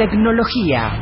Tecnología.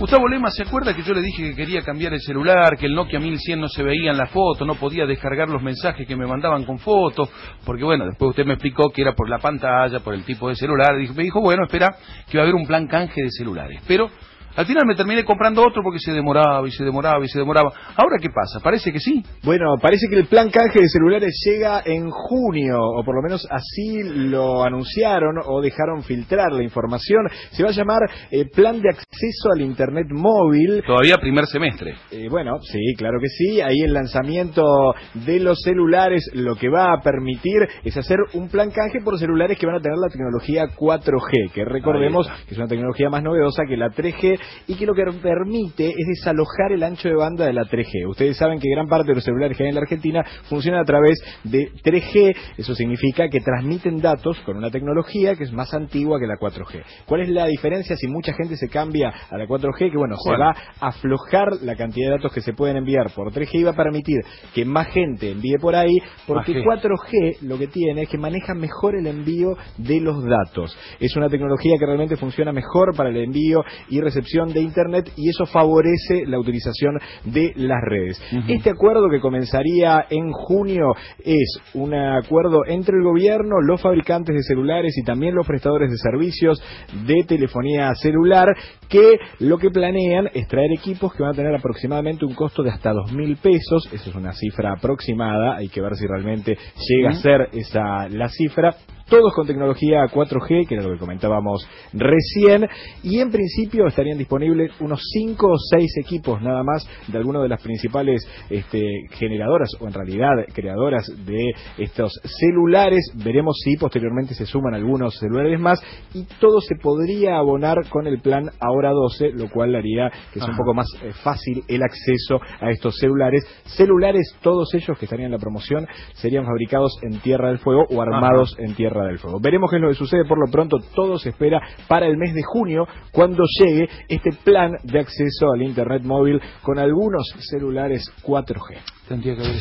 Gustavo Lema, ¿se acuerda que yo le dije que quería cambiar el celular, que el Nokia 1100 no se veía en la foto, no podía descargar los mensajes que me mandaban con fotos? Porque bueno, después usted me explicó que era por la pantalla, por el tipo de celular. Me dijo, bueno, espera, que va a haber un plan canje de celulares. Pero al final me terminé comprando otro porque se demoraba y se demoraba y se demoraba. Ahora, ¿qué pasa? Parece que sí. Bueno, parece que el plan canje de celulares llega en junio, o por lo menos así lo anunciaron o dejaron filtrar la información. Se va a llamar eh, Plan de Acceso al Internet Móvil. Todavía primer semestre. Eh, bueno, sí, claro que sí. Ahí el lanzamiento de los celulares lo que va a permitir es hacer un plan canje por celulares que van a tener la tecnología 4G, que recordemos que es una tecnología más novedosa que la 3G y que lo que permite es desalojar el ancho de banda de la 3G. Ustedes saben que gran parte de los celulares que hay en la Argentina funcionan a través de 3G, eso significa que transmiten datos con una tecnología que es más antigua que la 4G. ¿Cuál es la diferencia si mucha gente se cambia a la 4G? Que bueno, se va a aflojar la cantidad de datos que se pueden enviar por 3G y va a permitir que más gente envíe por ahí, porque 4G lo que tiene es que maneja mejor el envío de los datos. Es una tecnología que realmente funciona mejor para el envío y recepción de Internet y eso favorece la utilización de las redes. Este acuerdo que comenzaría en junio es un acuerdo entre el gobierno, los fabricantes de celulares y también los prestadores de servicios de telefonía celular que lo que planean es traer equipos que van a tener aproximadamente un costo de hasta dos mil pesos. Esa es una cifra aproximada, hay que ver si realmente llega a ser esa la cifra todos con tecnología 4G, que era lo que comentábamos recién, y en principio estarían disponibles unos 5 o 6 equipos nada más de algunas de las principales este, generadoras, o en realidad creadoras de estos celulares. Veremos si posteriormente se suman algunos celulares más, y todo se podría abonar con el plan Ahora 12, lo cual haría que sea un poco más eh, fácil el acceso a estos celulares. Celulares, todos ellos que estarían en la promoción, serían fabricados en Tierra del Fuego o armados en Tierra del Fuego. Veremos qué es lo que sucede. Por lo pronto, todo se espera para el mes de junio, cuando llegue este plan de acceso al Internet móvil con algunos celulares 4G. Tendría que haber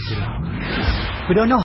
Pero no.